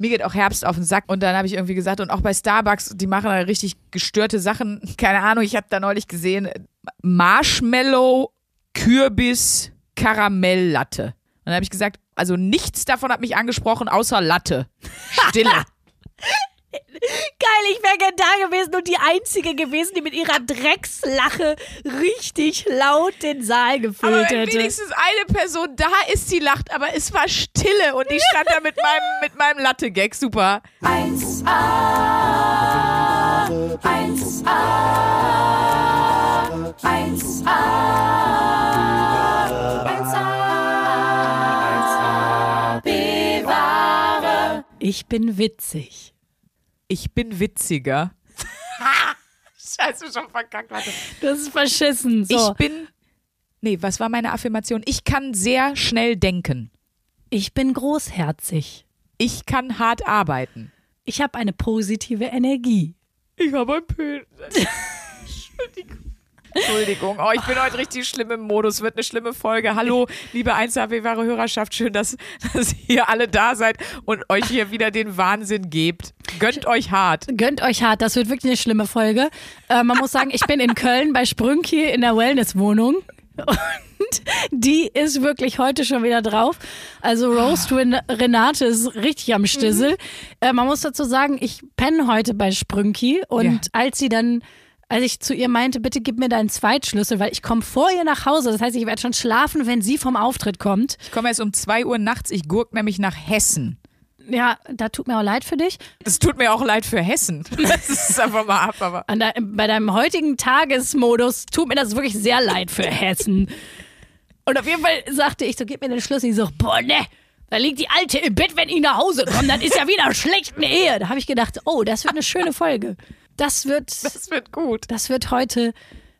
mir geht auch Herbst auf den Sack. Und dann habe ich irgendwie gesagt, und auch bei Starbucks, die machen da richtig gestörte Sachen. Keine Ahnung, ich habe da neulich gesehen, Marshmallow, Kürbis, Karamelllatte. Und dann habe ich gesagt, also nichts davon hat mich angesprochen, außer Latte. Stille. Geil, ich wäre gern da gewesen und die Einzige gewesen, die mit ihrer Dreckslache richtig laut den Saal gefüllt aber wenn hätte. wenigstens eine Person da ist, die lacht, aber es war Stille und ich stand da mit meinem, mit meinem Latte-Gag. Super. 1A, 1A, 1A, 1A, bewahre. Ich bin witzig. Ich bin witziger. Scheiße, schon verkackt. Warte. Das ist verschissen. So. Ich bin. Nee, was war meine Affirmation? Ich kann sehr schnell denken. ich bin großherzig. Ich kann hart arbeiten. Ich habe eine positive Energie. Ich habe ein Pilz. Entschuldigung. Entschuldigung. Oh, ich bin heute richtig schlimm im Modus. Wird eine schlimme Folge. Hallo, liebe 1AW wahre Hörerschaft. Schön, dass, dass ihr alle da seid und euch hier wieder den Wahnsinn gebt. Gönnt euch hart. Gönnt euch hart, das wird wirklich eine schlimme Folge. Äh, man muss sagen, ich bin in Köln bei Sprünki in der Wellnesswohnung. Und die ist wirklich heute schon wieder drauf. Also Roast Ren Renate ist richtig am Stissel. Äh, man muss dazu sagen, ich penne heute bei Sprünki und Ja. als sie dann als ich zu ihr meinte, bitte gib mir deinen Zweitschlüssel, weil ich komme vor ihr nach Hause. Das heißt, ich werde schon schlafen, wenn sie vom Auftritt kommt. Ich komme erst um 2 Uhr nachts. Ich gurk nämlich nach Hessen. Ja, da tut mir auch leid für dich. Es tut mir auch leid für Hessen. Das ist einfach mal ab, aber. De bei deinem heutigen Tagesmodus tut mir das wirklich sehr leid für Hessen. Und auf jeden Fall sagte ich so, gib mir den Schlüssel. Ich so, boah, ne, da liegt die Alte im Bett, wenn ich nach Hause komme. Dann ist ja wieder schlecht eine Ehe. Da habe ich gedacht, oh, das wird eine schöne Folge. Das wird, Das wird gut. das wird heute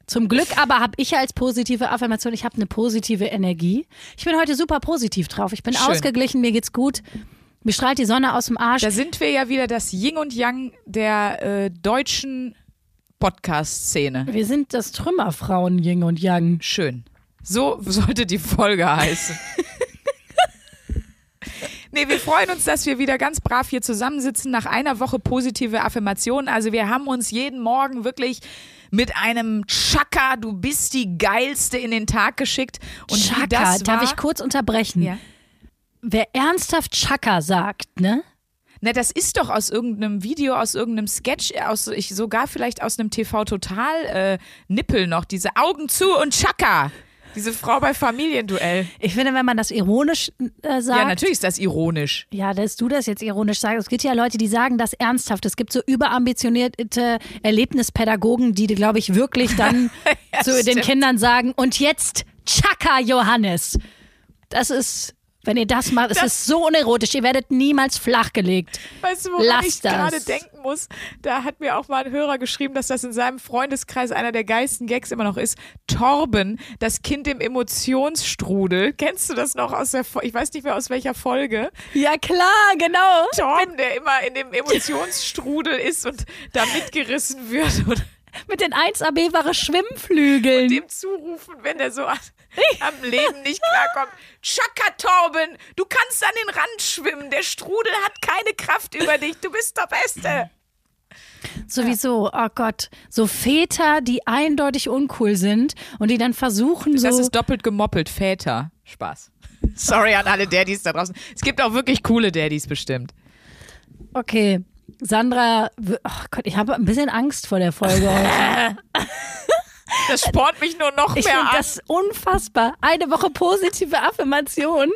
zum Glück, aber habe ich als positive Affirmation, ich habe eine positive Energie. Ich bin heute super positiv drauf. Ich bin Schön. ausgeglichen, mir geht's gut. Mir strahlt die Sonne aus dem Arsch. Da sind wir ja wieder das Yin und Yang der äh, deutschen Podcast-Szene. Wir sind das Trümmerfrauen Yin und Yang. Schön. So sollte die Folge heißen. Nee, wir freuen uns, dass wir wieder ganz brav hier zusammensitzen nach einer Woche positive Affirmation. Also wir haben uns jeden Morgen wirklich mit einem Chaka, du bist die geilste in den Tag geschickt. Und Chaka, das war, darf ich kurz unterbrechen? Ja. Wer ernsthaft Chaka sagt, ne? Na, das ist doch aus irgendeinem Video, aus irgendeinem Sketch, aus ich sogar vielleicht aus einem TV Total äh, Nippel noch diese Augen zu und Chaka. Diese Frau bei Familienduell. Ich finde, wenn man das ironisch äh, sagt. Ja, natürlich ist das ironisch. Ja, dass du das jetzt ironisch sagst. Es gibt ja Leute, die sagen das ernsthaft. Es gibt so überambitionierte Erlebnispädagogen, die, glaube ich, wirklich dann Ja, zu den stimmt. Kindern sagen, und jetzt Chaka Johannes. Das ist, wenn ihr das macht, es Das- ist so unerotisch. Ihr werdet niemals flachgelegt. Weißt du, woran ich gerade denken muss? Da hat mir auch mal ein Hörer geschrieben, dass das in seinem Freundeskreis einer der geilsten Gags immer noch ist. Torben, das Kind im Emotionsstrudel. Kennst du das noch aus der, ich weiß nicht mehr aus welcher Folge? Ja, klar, genau. Torben, der immer in dem Emotionsstrudel ist und da mitgerissen wird und Mit den 1AB-ware Schwimmflügeln. dem zurufen, wenn er so am Leben nicht klarkommt. Chaka Torben, du kannst an den Rand schwimmen. Der Strudel hat keine Kraft über dich. Du bist der Beste. Sowieso, oh Gott. So Väter, die eindeutig uncool sind und die dann versuchen, so. Das ist doppelt gemoppelt, Väter. Spaß. Sorry an alle Daddys da draußen. Es gibt auch wirklich coole Daddys bestimmt. Okay. Sandra, oh Gott, ich habe ein bisschen Angst vor der Folge heute. Das spornt mich nur noch Ich mehr finde an. das unfassbar. Eine Woche positive Affirmation.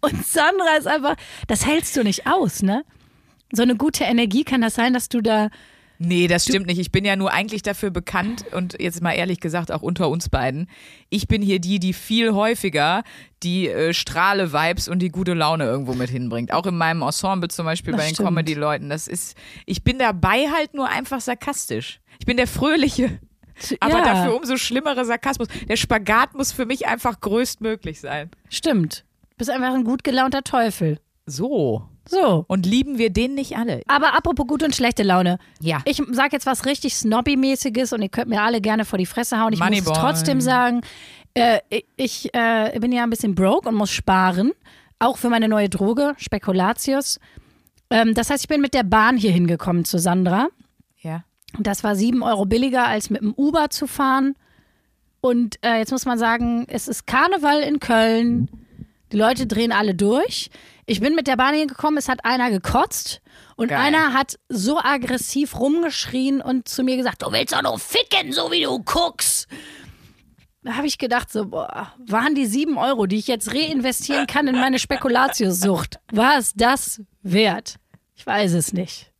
Und Sandra ist einfach, das hältst du nicht aus, ne? So eine gute Energie kann das sein, dass du da. Nee, das stimmt nicht. Ich bin ja nur eigentlich dafür bekannt und jetzt mal ehrlich gesagt auch unter uns beiden. Ich bin hier die, die viel häufiger die äh, Strahle-Vibes und die gute Laune irgendwo mit hinbringt. Auch in meinem Ensemble zum Beispiel Das bei den. Comedy-Leuten. Das ist, ich bin dabei halt nur einfach sarkastisch. Ich bin der Fröhliche. Aber ja, dafür umso schlimmere Sarkasmus. Der Spagat muss für mich einfach größtmöglich sein. Stimmt. Bist einfach ein gut gelaunter Teufel. So. So. Und lieben wir den nicht alle? Aber apropos gute und schlechte Laune. Ja. Ich sag jetzt was richtig Snobby-mäßiges und ihr könnt mir alle gerne vor die Fresse hauen. Ich muss Moneyboy. es trotzdem sagen. Äh, ich äh, bin ja ein bisschen broke und muss sparen. Auch für meine neue Droge, Spekulatius. Ähm, das heißt, ich bin mit der Bahn hier hingekommen zu Sandra. Das war sieben Euro billiger, als mit dem Uber zu fahren. Und äh, jetzt muss man sagen, es ist Karneval in Köln. Die Leute drehen alle durch. Ich bin mit der Bahn hingekommen, es hat einer gekotzt und Geil. einer hat so aggressiv rumgeschrien und zu mir gesagt, du willst doch nur ficken, so wie du guckst. Da habe ich gedacht, so, boah, waren die sieben Euro, die ich jetzt reinvestieren kann in meine Spekulatiussucht, war es das wert? Ich weiß es nicht.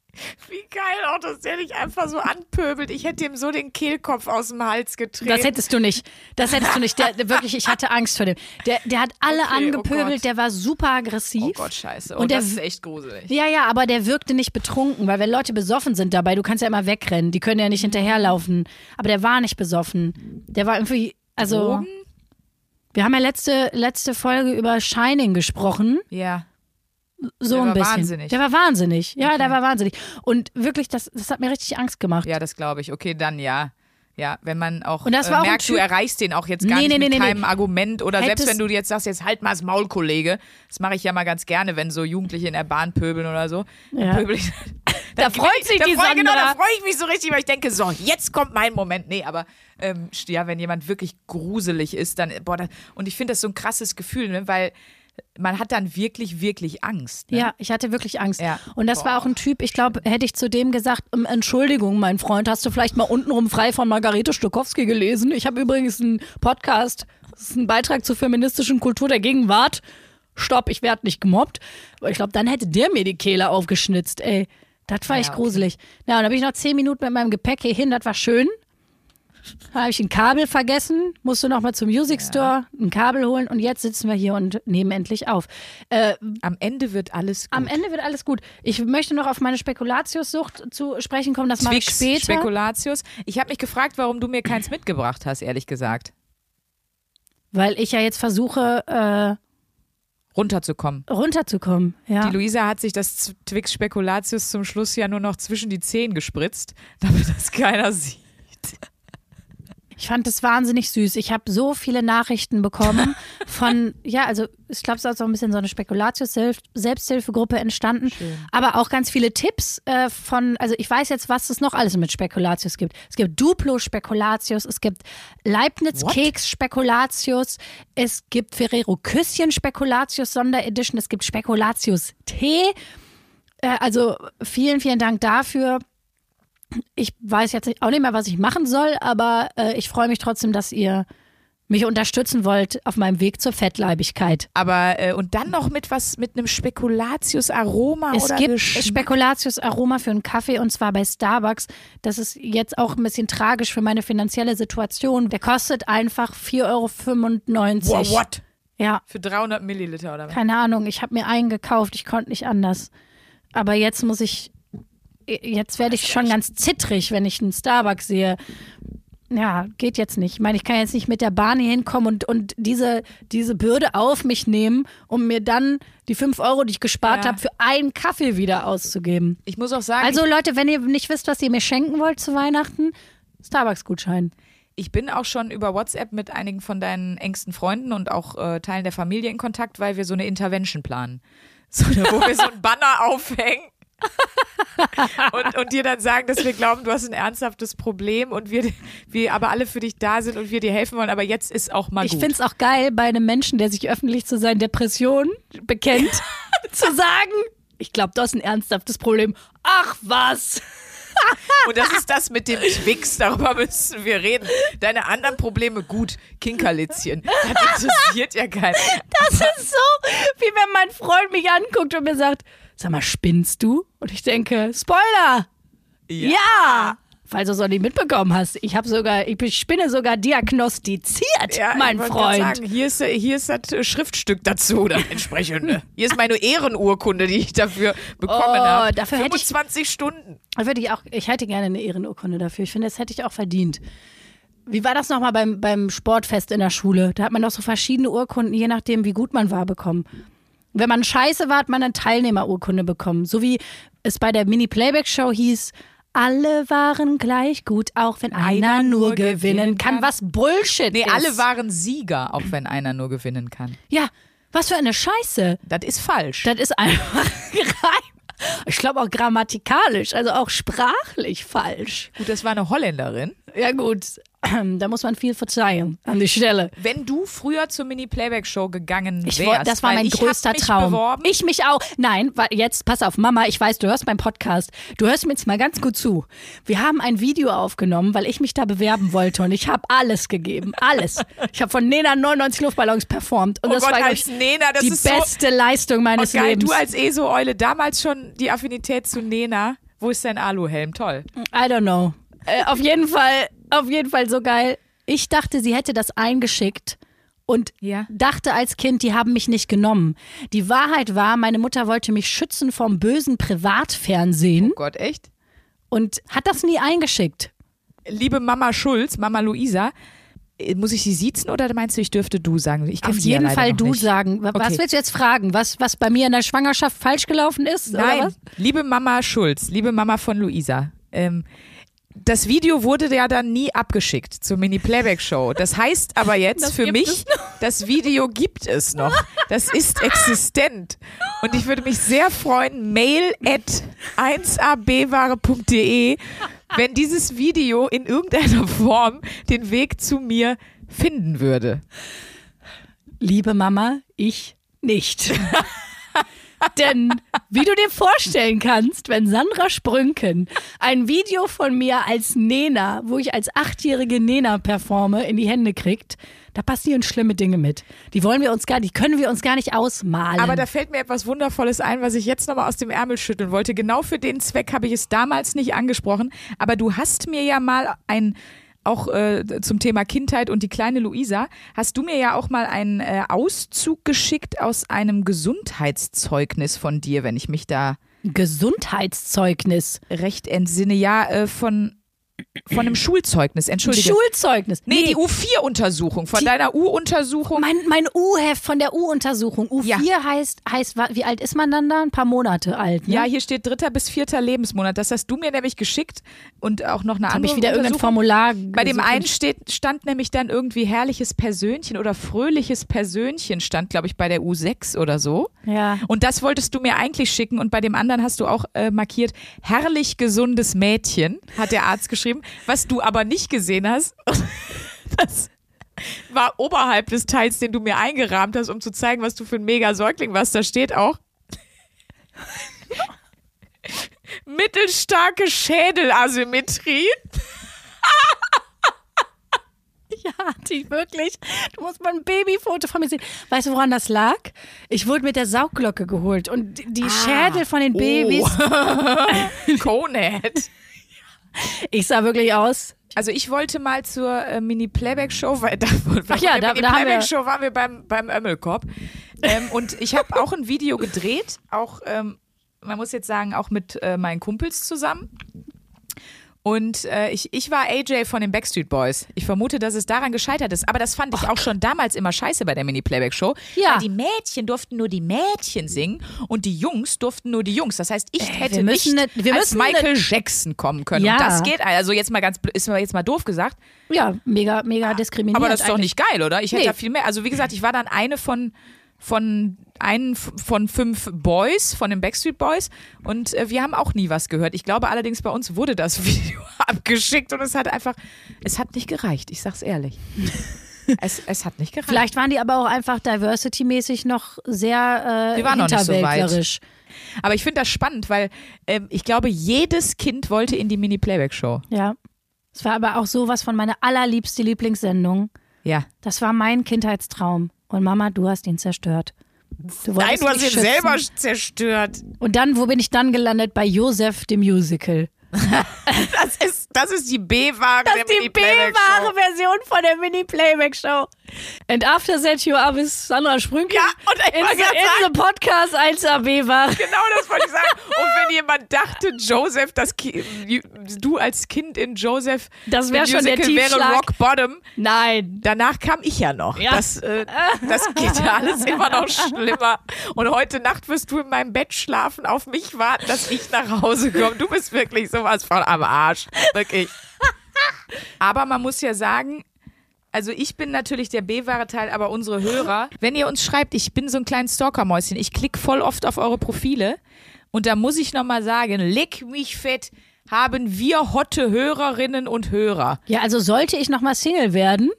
Wie geil auch, dass der dich einfach so anpöbelt. Ich hätte ihm so den Kehlkopf aus dem Hals getreten. Das hättest du nicht. Das hättest du nicht. Der, der, wirklich, ich hatte Angst vor dem. Der, der hat alle Okay, oh angepöbelt, Gott. der war super aggressiv. oh Gott, scheiße. Und, Und der- das ist echt gruselig. Ja, ja, aber der wirkte nicht betrunken, weil wenn Leute besoffen sind dabei, du kannst ja immer wegrennen, die können ja nicht hinterherlaufen. Aber der war nicht besoffen. Der war irgendwie, also. Drogen? Wir haben ja letzte, letzte Folge über Shining gesprochen. Ja. So Der ein war bisschen. wahnsinnig. Der war wahnsinnig. Ja, Okay. der war wahnsinnig. Und wirklich, das, das hat mir richtig Angst gemacht. Ja, das glaube ich. Okay, dann ja. Ja, wenn man auch, Und das äh, war auch ein merkt, du erreichst den auch jetzt gar Nee, nicht nee, mit nee, keinem Argument oder selbst Hättest- wenn du jetzt sagst, jetzt halt mal das Maul, Kollege. Das mache ich ja mal ganz gerne, wenn so Jugendliche in der Bahn pöbeln oder so. Ja. pöbel ich, Da freut sich da die freu, Genau, da Sandra. freue ich mich so richtig, weil ich denke, so, jetzt kommt mein Moment. Nee, aber ähm, ja, wenn jemand wirklich gruselig ist, dann, boah, das, und ich finde das so ein krasses Gefühl, ne, weil man hat dann wirklich, wirklich Angst. Ne? Ja, ich hatte wirklich Angst. Ja. Und das war auch ein Typ, ich glaube, hätte ich zu dem gesagt, ähm, Entschuldigung, mein Freund, hast du vielleicht mal untenrum frei von Margarete Stokowski gelesen? Ich habe übrigens einen Podcast, das ist ein Beitrag zur feministischen Kultur der Gegenwart. Stopp, ich werde nicht gemobbt. Aber ich glaube, dann hätte der mir die Kehle aufgeschnitzt, ey. Das war Ja, echt okay. gruselig. Ja, und dann bin ich noch zehn Minuten mit meinem Gepäck hier hin, das war schön. Habe ich ein Kabel vergessen, musste noch mal zum Music Store ein Kabel holen und jetzt sitzen wir hier und nehmen endlich auf. Äh, Am Ende wird alles gut. am Ende wird alles gut. Ich möchte noch auf meine Spekulatiussucht zu sprechen kommen, das mache ich Twix, später. Spekulatius. Ich habe mich gefragt, warum du mir keins mitgebracht hast, ehrlich gesagt. weil ich ja jetzt versuche, äh, Runterzukommen. runterzukommen. Ja. Die Luisa hat sich das Twix Spekulatius zum Schluss ja nur noch zwischen die Zehen gespritzt, damit das keiner sieht. Ich fand das wahnsinnig süß. Ich habe so viele Nachrichten bekommen von, ja, also ich glaube, es ist auch so ein bisschen so eine Spekulatius-Selbsthilfegruppe entstanden. Aber auch ganz viele Tipps äh, von, also ich weiß jetzt, was es noch alles mit Spekulatius gibt. Es gibt Duplo-Spekulatius, es gibt Leibniz-Keks-Spekulatius, es gibt Ferrero-Küsschen-Spekulatius-Sonderedition, es gibt Spekulatius-Tee. Äh, also vielen, vielen Dank dafür. Ich weiß jetzt auch nicht mehr, was ich machen soll, aber äh, ich freue mich trotzdem, dass ihr mich unterstützen wollt auf meinem Weg zur Fettleibigkeit. Aber äh, und dann noch mit was mit einem Spekulatius-Aroma Es oder gibt Geschmack. Spekulatius Aroma für einen Kaffee und zwar bei Starbucks. Das ist jetzt auch ein bisschen tragisch für meine finanzielle Situation. Der kostet einfach 4,95 Euro. Wow, what? Ja, Für 300 Milliliter oder was? keine Ahnung. Ich habe mir einen gekauft. Ich konnte nicht anders. Aber jetzt muss ich, jetzt werde ich schon ganz zittrig, wenn ich einen Starbucks sehe. Ja, geht jetzt nicht. Ich meine, ich kann jetzt nicht mit der Bahn hier hinkommen und, und diese, diese Bürde auf mich nehmen, um mir dann die 5 Euro, die ich gespart Ja. habe, für einen Kaffee wieder auszugeben. Ich muss auch sagen, Also Leute, wenn ihr nicht wisst, was ihr mir schenken wollt zu Weihnachten, Starbucks-Gutschein. ich bin auch schon über WhatsApp mit einigen von deinen engsten Freunden und auch äh, Teilen der Familie in Kontakt, weil wir so eine Intervention planen. So wo wir so ein Banner aufhängen. und, und dir dann sagen, dass wir glauben, du hast ein ernsthaftes Problem und wir, wir aber alle für dich da sind und wir dir helfen wollen, aber jetzt ist auch mal Ich gut. finde es auch geil, bei einem Menschen, der sich öffentlich zu seinen Depressionen bekennt, zu sagen, ich glaube, du hast ein ernsthaftes Problem. Ach was! Und das ist das mit dem Twix, darüber müssen wir reden. Deine anderen Probleme, gut, Kinkerlitzchen. Das interessiert ja keinen. Das ist so, wie wenn mein Freund mich anguckt und mir sagt, sag mal, spinnst du? Und ich denke, Spoiler! Ja! Falls du es noch nicht mitbekommen hast, ich habe sogar, ich spinne sogar diagnostiziert, Ja, mein Freund. Sagen, hier, ist, hier ist das Schriftstück dazu, das entsprechende. Hier ist meine Ehrenurkunde, die ich dafür bekommen Oh, habe. dafür hätte ich- 25 Stunden. Würde ich auch, ich hätte gerne eine Ehrenurkunde dafür. Ich finde, das hätte ich auch verdient. Wie war das nochmal beim, beim Sportfest in der Schule? Da hat man doch so verschiedene Urkunden, je nachdem, wie gut man war, bekommen. Wenn man scheiße war, hat man eine Teilnehmerurkunde bekommen. So wie es bei der Mini-Playback-Show hieß, alle waren gleich gut, auch wenn einer, Einer nur nur gewinnen gewinnen kann. kann. Was Bullshit Nee, ist. alle waren Sieger, auch wenn einer nur gewinnen kann. Ja, was für eine Scheiße. Das ist falsch. Das ist einfach. Ich glaube auch grammatikalisch, also auch sprachlich falsch. Gut, das war eine Holländerin. Ja gut, da muss man viel verzeihen an die Stelle. Wenn du früher zur Mini-Playback-Show gegangen Ich wärst, woll- das war mein ich größter Traum. Beworben, Ich mich auch. Nein, jetzt pass auf, Mama, ich weiß, du hörst meinen Podcast. Du hörst mir jetzt mal ganz gut zu. Wir haben ein Video aufgenommen, weil ich mich da bewerben wollte und ich habe alles gegeben, alles. Ich habe von Nena 99 Luftballons performt und oh das Gott, war ich, Nena, das die ist so beste Leistung meines oh, geil. Lebens. Du als ESO-Eule, damals schon die Affinität zu Nena. Wo ist dein Aluhelm? Toll. I don't know. Äh, auf jeden Fall, auf jeden Fall so geil. Ich dachte, sie hätte das eingeschickt und Ja. dachte als Kind, die haben mich nicht genommen. Die Wahrheit war, meine Mutter wollte mich schützen vom bösen Privatfernsehen Oh Gott, echt? und hat das nie eingeschickt. Liebe Mama Schulz, Mama Luisa, äh, muss ich sie siezen oder meinst du, ich dürfte du sagen? Ich kenn Auf ja jeden leider Fall du nicht. sagen. Wa- Was Okay. willst du jetzt fragen? Was, was bei mir in der Schwangerschaft falsch gelaufen ist? Nein, liebe Mama Schulz, liebe Mama von Luisa. Ähm, das Video wurde ja dann nie abgeschickt zur Mini-Playback-Show. Das heißt aber jetzt Das für mich, das Video gibt es noch. Das ist existent. Und ich würde mich sehr freuen, mail at 1abware.de, wenn dieses Video in irgendeiner Form den Weg zu mir finden würde. Liebe Mama, ich nicht. Denn wie du dir vorstellen kannst, wenn Sandra Sprünken ein Video von mir als Nena, wo ich als achtjährige Nena performe, in die Hände kriegt, da passieren schlimme Dinge mit. Die wollen wir uns gar, die können wir uns gar nicht ausmalen. Aber da fällt mir etwas Wundervolles ein, was ich jetzt nochmal aus dem Ärmel schütteln wollte. Genau für den Zweck habe ich es damals nicht angesprochen. Aber du hast mir ja mal ein, auch äh, zum Thema Kindheit und die kleine Luisa, hast du mir ja auch mal einen äh, Auszug geschickt aus einem Gesundheitszeugnis von dir, wenn ich mich da Gesundheitszeugnis. recht entsinne. Ja, äh, von, von einem Schulzeugnis, entschuldige. Schulzeugnis. nee, die U4-Untersuchung, von Die- deiner U-Untersuchung. Mein, mein U-Heft von der U-Untersuchung. U4 Ja. heißt, heißt, wie alt ist man dann da? Ein paar Monate alt. Ne? Ja, hier steht dritter bis vierter Lebensmonat. Das hast du mir nämlich geschickt und auch noch eine habe andere ich wieder irgendein. Formular. Bei dem einen steht, stand nämlich dann irgendwie herrliches Persönchen oder fröhliches Persönchen stand, glaube ich, bei der U6 oder so. Ja. Und das wolltest du mir eigentlich schicken und bei dem anderen hast du auch äh, markiert, herrlich gesundes Mädchen, hat der Arzt geschrieben, was du aber nicht gesehen hast. Das war oberhalb des Teils, den du mir eingerahmt hast, um zu zeigen, was du für ein mega Säugling warst. Da steht auch mittelstarke Schädelasymmetrie. Ja, die wirklich. Du musst mal ein Babyfoto von mir sehen. Weißt du, woran das lag? Ich wurde mit der Saugglocke geholt und die- die Schädel von den Babys. Oh. Conehead. Ich sah wirklich aus. Also ich wollte mal zur äh, Mini-Playback-Show, weil da, Ach ja, da- da Mini-Playback-Show waren wir beim, beim Ömmelkorb. Ähm, und ich habe auch ein Video gedreht, auch, ähm, man muss jetzt sagen, auch mit äh, meinen Kumpels zusammen. Und äh, ich, ich war AJ von den Backstreet Boys. Ich vermute, dass es daran gescheitert ist. Aber das fand ich auch schon damals immer scheiße bei der Mini-Playback-Show. Ja. Weil die Mädchen durften nur die Mädchen singen und die Jungs durften nur die Jungs. Das heißt, ich hätte wir müssen nicht wir als Michael Jackson kommen können. Ja. Und das geht, also jetzt mal ganz, ist mir jetzt mal doof gesagt. Ja, mega, mega diskriminiert. Aber das ist doch eigentlich. nicht geil, oder? Ich hätte Nee. ja viel mehr. Also wie gesagt, ich war dann eine von von einen von fünf Boys, von den Backstreet Boys und äh, wir haben auch nie was gehört. Ich glaube allerdings bei uns wurde das Video abgeschickt und es hat einfach, es hat nicht gereicht, ich sag's ehrlich. es, es hat nicht gereicht. Vielleicht waren die aber auch einfach diversity-mäßig noch sehr äh, Die waren noch nicht so weit. Aber ich finde das spannend, weil ähm, ich glaube, jedes Kind wollte in die Mini-Playback-Show. Ja. Es war aber auch sowas von meiner allerliebste Lieblingssendung. Ja. Das war mein Kindheitstraum. Und Mama, du hast ihn zerstört. Du Nein, du hast ihn schützen. selber zerstört. Und dann, wo bin ich dann gelandet? Bei Joseph, dem Musical. Das ist, das ist die B-Ware Das ist die. B-wahre Version von der Mini-Playback-Show. And after that you are with Sandra Sprünke. Ja, und ich in, the, in the Podcast 1er B-wahre. Genau das wollte ich sagen. Und wenn jemand dachte, Joseph, das Ki du als Kind in Joseph, Das wär the schon der Musical wäre Tiefschlag. Rock Bottom. Nein. Danach kam ich ja noch. Ja. Das, äh, das geht ja alles immer noch schlimmer. Und heute Nacht wirst du in meinem Bett schlafen, auf mich warten, dass ich nach Hause komme. Du bist wirklich sowas von am Arsch. Wirklich. Aber man muss ja sagen, also ich bin natürlich der B-Ware-Teil, aber unsere Hörer, wenn ihr uns schreibt, ich bin so ein kleines Stalker-Mäuschen, ich klicke voll oft auf eure Profile Und da muss ich nochmal sagen, leck mich fett, haben wir hotte Hörerinnen und Hörer. Ja, also sollte ich nochmal Single werden,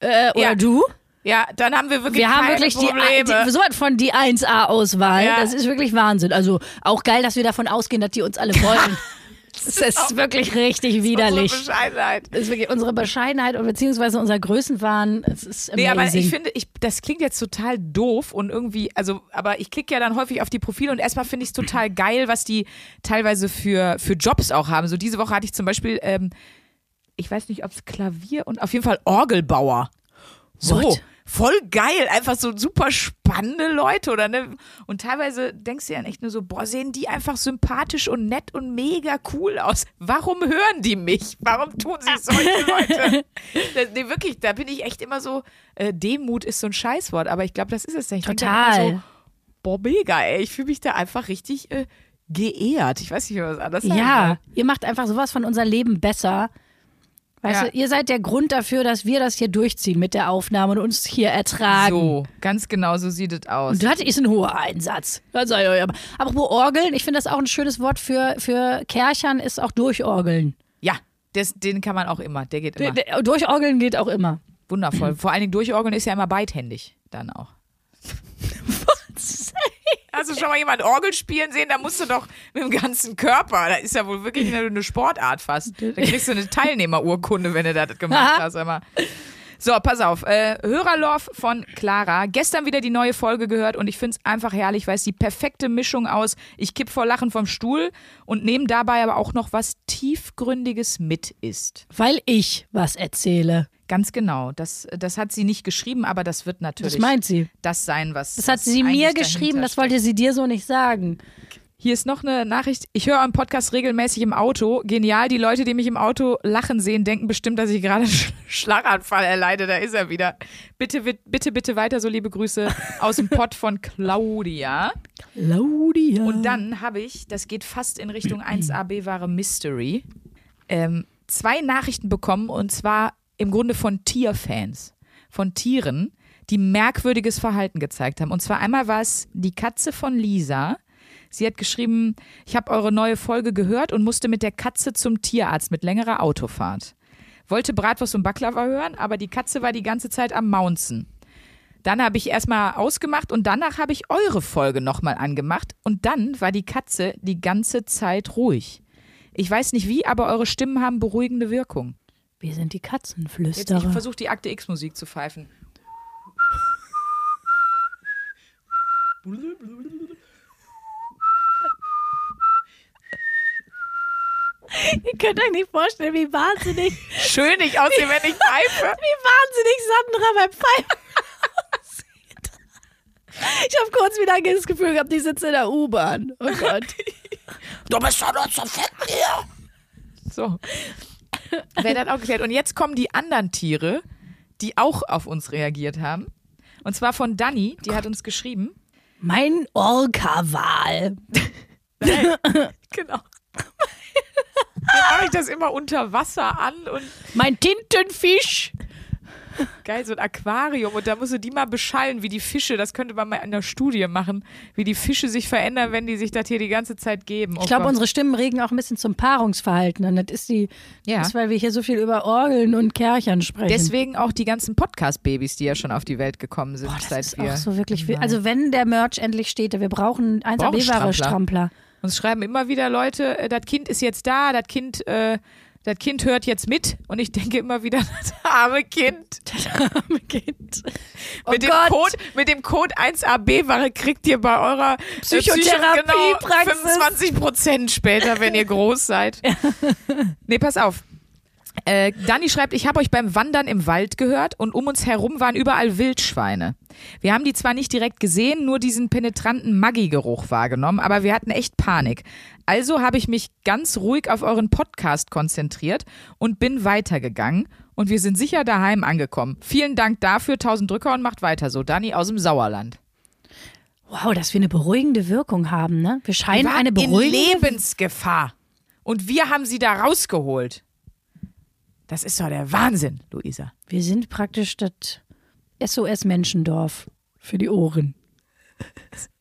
äh, oder Ja. du? Ja, dann haben wir wirklich Wir haben wirklich die, Probleme. die so was von die 1A-Auswahl. Ja. Das ist wirklich Wahnsinn. Also auch geil, dass wir davon ausgehen, dass die uns alle wollen. Das ist wirklich richtig widerlich. Unsere Bescheidenheit. Das ist wirklich unsere Bescheidenheit und beziehungsweise unser Größenwahn. Es ist amazing. Nee, aber ich finde, ich, das klingt jetzt total doof und irgendwie, also, aber ich klicke ja dann häufig auf die Profile und erstmal finde ich es total geil, was die teilweise für, für Jobs auch haben. So diese Woche hatte ich zum Beispiel, ähm, ich weiß nicht, ob es Klavier und auf jeden Fall Orgelbauer. So. What? Voll geil, einfach so super spannende Leute oder ne? Und teilweise denkst du ja echt nur so, boah, sehen die einfach sympathisch und nett und mega cool aus. Warum hören die mich? Warum tun sich solche Leute? Das, nee, wirklich, da bin ich echt immer so, äh, Demut ist so ein Scheißwort, aber ich glaube, das ist es nicht. Ich Total. So, boah, mega, ey. Ich fühle mich da einfach richtig äh, geehrt. Ich weiß nicht, was anders sagen Ja, ihr macht einfach sowas von unser Leben besser. Weißt Ja. du, ihr seid der Grund dafür, dass wir das hier durchziehen mit der Aufnahme und uns hier ertragen. So, ganz genau so sieht es aus. Und das ist ein hoher Einsatz. Aber. Apropos Orgeln, ich finde das auch ein schönes Wort für, für Kerchern, ist auch Durchorgeln. Ja, das, den kann man auch immer. Der geht immer. D- d- Durchorgeln geht auch immer. Wundervoll. Vor allen Dingen durchorgeln ist ja immer beidhändig dann auch. Hast du schon mal jemand Orgel spielen sehen? Da musst du doch mit dem ganzen Körper. Da ist ja wohl wirklich eine, eine Sportart fast. Da kriegst du eine Teilnehmerurkunde, wenn du das gemacht hast. Immer. So, pass auf. Äh, Hörerlove von Clara. Gestern wieder die neue Folge gehört und ich finde es einfach herrlich, weil es die perfekte Mischung aus, ich kipp vor Lachen vom Stuhl und nehme dabei aber auch noch was Tiefgründiges mit ist. Weil ich was erzähle. Ganz genau. Das, das hat sie nicht geschrieben, aber das wird natürlich Das meint sie. das sein, was. Das hat sie mir geschrieben, das wollte sie dir so nicht sagen. Hier ist noch eine Nachricht. Ich höre euren Podcast regelmäßig im Auto. Genial. Die Leute, die mich im Auto lachen sehen, denken bestimmt, dass ich gerade einen Sch- Schlaganfall erleide. Da ist er wieder. Bitte, bitte, bitte, weiter so liebe Grüße aus dem Pott von Claudia. Claudia. Und dann habe ich, das geht fast in Richtung 1AB wahre Mystery, ähm, zwei Nachrichten bekommen und zwar im Grunde von Tierfans, von Tieren, die merkwürdiges Verhalten gezeigt haben. Und zwar einmal war es die Katze von Lisa. Sie hat geschrieben, ich habe eure neue Folge gehört und musste mit der Katze zum Tierarzt mit längerer Autofahrt. Wollte Bratwurst und Baklava hören, aber die Katze war die ganze Zeit am Maunzen. Dann habe ich erstmal ausgemacht und danach habe ich eure Folge nochmal angemacht und dann war die Katze die ganze Zeit ruhig. Ich weiß nicht wie, aber eure Stimmen haben beruhigende Wirkung. Wir sind die Jetzt, ich Katzenflüsterer. versuche die Akte X-Musik zu pfeifen. Ihr könnt euch nicht vorstellen, wie wahnsinnig, Schön nicht aussehen, wenn ich pfeife. wie wahnsinnig Sandra beim Pfeifen aussieht. Ich habe kurz wieder das Gefühl gehabt, die sitzt in der U-Bahn. Oh Gott. Du bist doch nur zu fett hier. So. Wer das auch geklärt. Und jetzt kommen die anderen Tiere, die auch auf uns reagiert haben. Und zwar von Dani, die hat uns geschrieben. Mein Orca-Wal. Genau. Dann mache ich das immer unter Wasser an und Mein Tintenfisch. geil, so ein Aquarium. Und da musst du die mal beschallen, wie die Fische, das könnte man mal in der Studie machen, wie die Fische sich verändern, wenn die sich das hier die ganze Zeit geben. Oh Ich glaube, unsere Stimmen regen auch ein bisschen zum Paarungsverhalten an. Das ist die, Ja. das ist, weil wir hier so viel über Orgeln und Kerchern sprechen. Deswegen auch die ganzen Podcast-Babys, die ja schon auf die Welt gekommen sind, das seit ist wir. auch so wirklich viel. Also wenn der Merch endlich steht, wir brauchen 1 AB ware Strampler. Strampler. Uns schreiben immer wieder Leute, äh, das Kind ist jetzt da, das Kind, äh, das Kind hört jetzt mit. Und ich denke immer wieder, das arme Kind. Kind. Oh mit, dem Gott. Code, mit dem Code 1AB-Ware kriegt ihr bei eurer äh, Psychotherapiepraxis. Psycho- genau, 25 Prozent später, wenn ihr groß seid. nee, pass auf. Äh, Dani schreibt, ich habe euch beim Wandern im Wald gehört und um uns herum waren überall Wildschweine. Wir haben die zwar nicht direkt gesehen, nur diesen penetranten Maggi-Geruch wahrgenommen, aber wir hatten echt Panik. Also habe ich mich ganz ruhig auf euren Podcast konzentriert und bin weitergegangen und wir sind sicher daheim angekommen. Vielen Dank dafür, tausend Drücker und macht weiter so. Dani aus dem Sauerland. Wow, dass wir eine beruhigende Wirkung haben, ne? Wir scheinen war eine in beruhigende Lebensgefahr. Und wir haben sie da rausgeholt. Das ist doch der Wahnsinn, Luisa. Wir sind praktisch das SOS Menschendorf für die Ohren.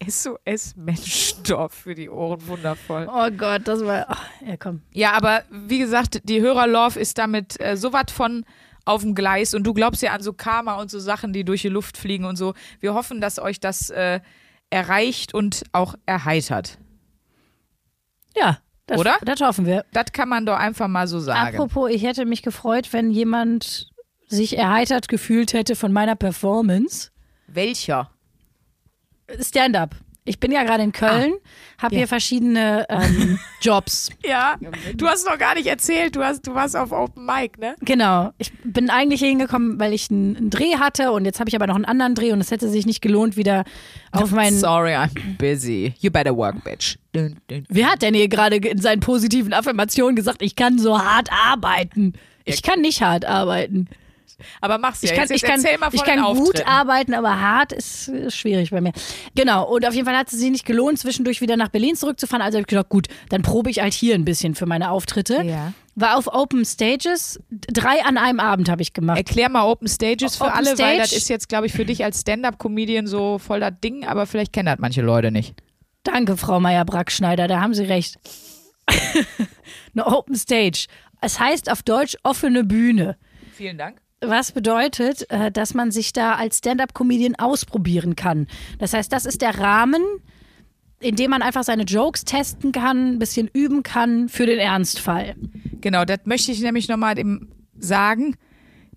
SOS Menschdorf für die Ohren, wundervoll. Oh Gott, das war. Ach, ja, komm. Ja, aber wie gesagt, die Hörerlove ist damit äh, so was von auf dem Gleis und du glaubst ja an so Karma und so Sachen, die durch die Luft fliegen und so. Wir hoffen, dass euch das äh, erreicht und auch erheitert. Ja, das, Oder? Das hoffen wir. Das kann man doch einfach mal so sagen. Apropos, ich hätte mich gefreut, wenn jemand sich erheitert gefühlt hätte von meiner Performance. Welcher? Stand-up. Ich bin ja gerade in Köln, habe Ja. hier verschiedene ähm, Jobs. Ja, du hast noch gar nicht erzählt, du, hast, du warst auf Open Mic, ne? Genau. Ich bin eigentlich hingekommen, weil ich einen, einen Dreh hatte und jetzt habe ich aber noch einen anderen Dreh und es hätte sich nicht gelohnt, wieder auf meinen. Sorry, I'm busy. You better work, bitch. Wer hat denn hier gerade in seinen positiven Affirmationen gesagt, ich kann so hart arbeiten? Ich kann nicht hart arbeiten. Aber mach's ja. Ich kann, jetzt, ich jetzt kann, ich kann gut arbeiten, aber hart ist, ist schwierig bei mir. Genau, und auf jeden Fall hat es sich nicht gelohnt, zwischendurch wieder nach Berlin zurückzufahren. Also habe ich gedacht, gut, dann probe ich halt hier ein bisschen für meine Auftritte. Ja. War auf Open Stages, drei an einem Abend habe ich gemacht. Erklär mal Open Stages für Open alle, weil Stage- das ist jetzt, glaube ich, für dich als Stand-Up-Comedian so voll das Ding, aber vielleicht kennen das manche Leute nicht. Danke, Frau Meier-Brackschneider, da haben Sie recht. Eine Open Stage. Es heißt auf Deutsch offene Bühne. Vielen Dank. Was bedeutet, äh, dass man sich da als Stand-up-Comedian ausprobieren kann. Das heißt, das ist der Rahmen, in dem man einfach seine Jokes testen kann, ein bisschen üben kann für den Ernstfall. Genau, das möchte ich nämlich nochmal sagen.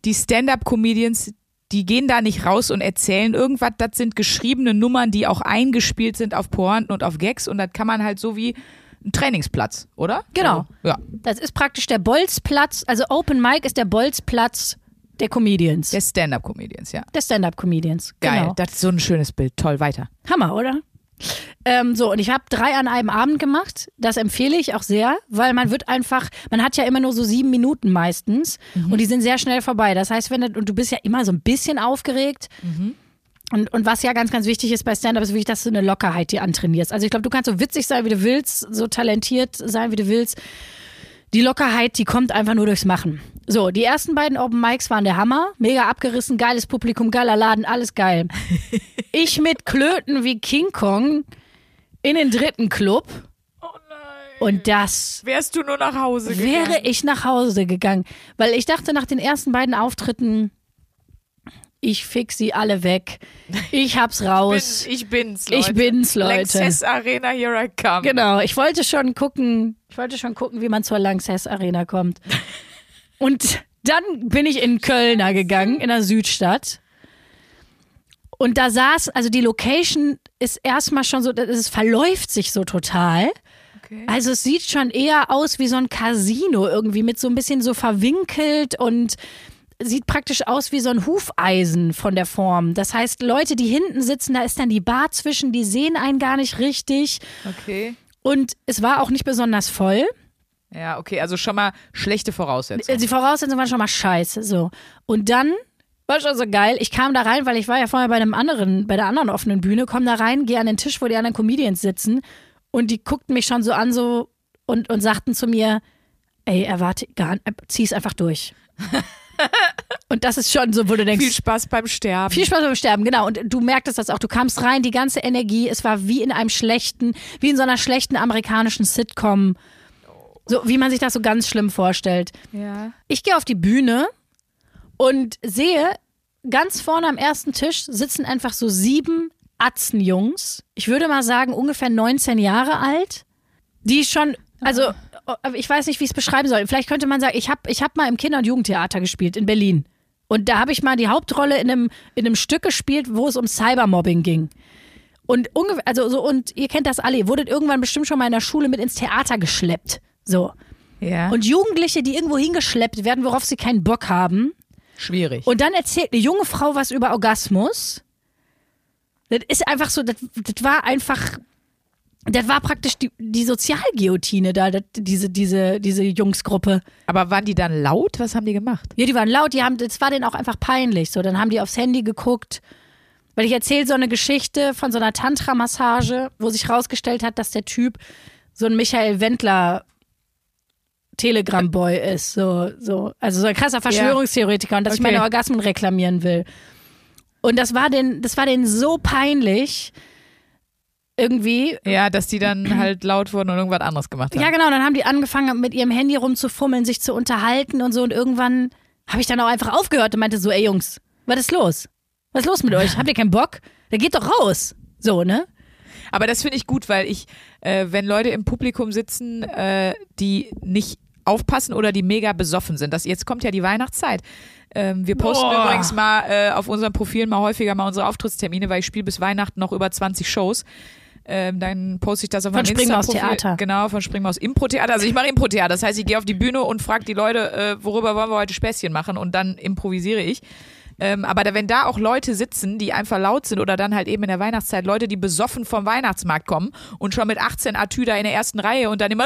Die Stand-Up-Comedians, die gehen da nicht raus und erzählen irgendwas. Das sind geschriebene Nummern, die auch eingespielt sind auf Pointen und auf Gags. Und das kann man halt so wie ein Trainingsplatz, oder? Genau. So, ja. Das ist praktisch der Bolzplatz, also Open Mic ist der Bolzplatz der Comedians, Der Stand-Up-Comedians, ja. der Stand-up-Comedians. Geil. Genau. Das ist so ein schönes Bild. Toll, weiter. Hammer, oder? Ähm, so, und ich habe drei an einem Abend gemacht. Das empfehle ich auch sehr, weil man wird einfach, man hat ja immer nur so sieben Minuten meistens und die sind sehr schnell vorbei. Das heißt, wenn du, und du bist ja immer so ein bisschen aufgeregt. Und, und was ja ganz, ganz wichtig ist bei Stand-Up, ist wirklich, dass du eine Lockerheit dir antrainierst. Also ich glaube, du kannst so witzig sein, wie du willst, so talentiert sein, wie du willst. Die Lockerheit, die kommt einfach nur durchs Machen. So, die ersten beiden Open Mics waren der Hammer. Mega abgerissen, geiles Publikum, geiler Laden, alles geil. ich mit Klöten wie King Kong in den dritten Club. Oh nein. Und das Wärst du nur nach Hause gegangen? wäre ich nach Hause gegangen. Weil ich dachte nach den ersten beiden Auftritten, ich fix sie alle weg. Ich hab's raus. Bin, ich bin's, Leute. Ich bin's, Leute. Lanxess Arena, here I come. Genau, ich wollte schon gucken, ich wollte schon gucken, wie man zur Lanxess Arena kommt. Und dann bin ich in Kölner gegangen, in der Südstadt. Und da saß, also die Location ist erstmal schon so, es verläuft sich so total. Okay. Also es sieht schon eher aus wie so ein Casino irgendwie mit so ein bisschen so verwinkelt und sieht praktisch aus wie so ein Hufeisen von der Form. Das heißt, Leute, die hinten sitzen, da ist dann die Bar zwischen, die sehen einen gar nicht richtig. Okay. Und es war auch nicht besonders voll. Ja, okay, also schon mal schlechte Voraussetzungen. Die Voraussetzungen waren schon mal scheiße. So. Und dann war schon so geil. Ich kam da rein, weil ich war ja vorher bei einem anderen, bei der anderen offenen Bühne, komm da rein, gehe an den Tisch, wo die anderen Comedians sitzen und die guckten mich schon so an so und, und sagten zu mir, ey, erwarte gar nicht, zieh's einfach durch. und das ist schon so, wo du denkst, Viel Spaß beim Sterben. viel Spaß beim Sterben, genau. Und du merktest das auch. Du kamst rein, die ganze Energie, es war wie in einem schlechten, wie in so einer schlechten amerikanischen Sitcom. So, wie man sich das so ganz schlimm vorstellt. ja. Ich gehe auf die Bühne und sehe, ganz vorne am ersten Tisch sitzen einfach so sieben Atzenjungs. Ich würde mal sagen, ungefähr 19 Jahre alt. Die schon, also, ich weiß nicht, wie ich es beschreiben soll. Vielleicht könnte man sagen, ich habe ich hab mal im Kinder- und Jugendtheater gespielt in Berlin. Und da habe ich mal die Hauptrolle in einem, in einem Stück gespielt, wo es um Cybermobbing ging. Und ungefähr, also so, und ihr kennt das alle, ihr wurdet irgendwann bestimmt schon mal in der Schule mit ins Theater geschleppt. So. Ja. Und Jugendliche, die irgendwo hingeschleppt werden, worauf sie keinen Bock haben. schwierig. Und dann erzählt eine junge Frau was über Orgasmus. Das ist einfach so, das, das war einfach, das war praktisch die, die Sozialguillotine da, das, diese, diese, diese Jungsgruppe. Aber waren die dann laut? Was haben die gemacht? Ja, die waren laut, die haben, das war denen auch einfach peinlich. So, dann haben die aufs Handy geguckt. Weil ich erzähle so eine Geschichte von so einer Tantra-Massage, wo sich rausgestellt hat, dass der Typ so ein Michael Wendler Telegram-Boy ist. So, so. Also so ein krasser Verschwörungstheoretiker und dass ich Okay. meine Orgasmen reklamieren will. Und das war den, das war denen so peinlich, irgendwie. Ja, dass die dann halt laut wurden und irgendwas anderes gemacht haben. Ja, genau. Dann haben die angefangen, mit ihrem Handy rumzufummeln, sich zu unterhalten und so. Und irgendwann habe ich dann auch einfach aufgehört und meinte so, ey Jungs, was ist los? Was ist los mit euch? Habt ihr keinen Bock? Dann geht doch raus. So, ne? Aber das finde ich gut, weil ich, äh, wenn Leute im Publikum sitzen, äh, die nicht aufpassen oder die mega besoffen sind. Das, jetzt kommt ja die Weihnachtszeit. Ähm, wir posten Boah. übrigens mal äh, auf unseren Profilen mal häufiger mal unsere Auftrittstermine, weil ich spiele bis Weihnachten noch über 20 Shows. Ähm, dann poste ich das auf Von meinem Springmaus Insta-Profil. Theater. Genau, von Springmaus Impro-Theater. Also ich mache Impro-Theater. Das heißt, ich gehe auf die Bühne und frage die Leute, äh, worüber wollen wir heute Späßchen machen und dann improvisiere ich. Ähm, aber da, wenn da auch Leute sitzen, die einfach laut sind oder dann halt eben in der Weihnachtszeit Leute, die besoffen vom Weihnachtsmarkt kommen und schon mit 18 Atü da in der ersten Reihe und dann immer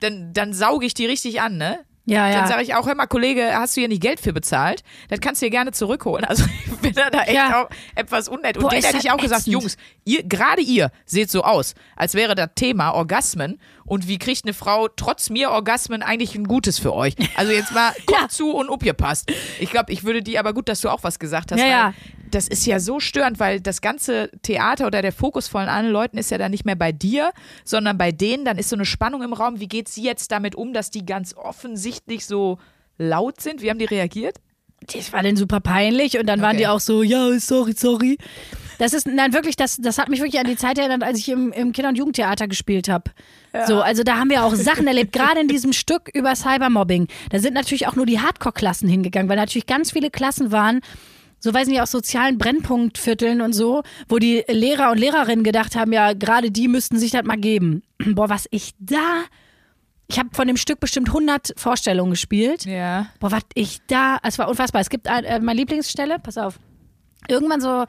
dann, dann sauge ich die richtig an, ne? Ja, Dann ja. sage ich auch, hör mal, Kollege, hast du hier nicht Geld für bezahlt? Das kannst du dir gerne zurückholen. Also ich bin da echt Ja. auch etwas unnett. Und Boah, denen hätte ich auch gesagt, ätzend. Jungs, ihr, gerade ihr seht so aus, als wäre das Thema Orgasmen und wie kriegt eine Frau trotz mir Orgasmen eigentlich ein Gutes für euch? Also jetzt mal, kommt Ja. zu und upgepasst. Ich glaube, ich würde die, aber gut, dass du auch was gesagt hast. Ja, ja. Das ist ja so störend, weil das ganze Theater oder der Fokus von allen Leuten ist ja dann nicht mehr bei dir, sondern bei denen. Dann ist so eine Spannung im Raum. Wie geht sie jetzt damit um, dass die ganz offensichtlich so laut sind? Wie haben die reagiert? Das war denen super peinlich und dann waren Okay. die auch so, ja, sorry, sorry. Das ist, nein, wirklich, das, das hat mich wirklich an die Zeit erinnert, als ich im, im Kinder- und Jugendtheater gespielt habe. So, also da haben wir auch Sachen erlebt, gerade in diesem Stück über Cybermobbing. Da sind natürlich auch nur die Hardcore-Klassen hingegangen, weil natürlich ganz viele Klassen waren, so weiß nicht, aus sozialen Brennpunktvierteln und so, wo die Lehrer und Lehrerinnen gedacht haben, ja, gerade die müssten sich das mal geben. Boah, was ich da, ich habe von dem Stück bestimmt 100 Vorstellungen gespielt. Ja. Boah, was ich da, es war unfassbar. Es gibt ein, äh, meine Lieblingsstelle, pass auf. Irgendwann so,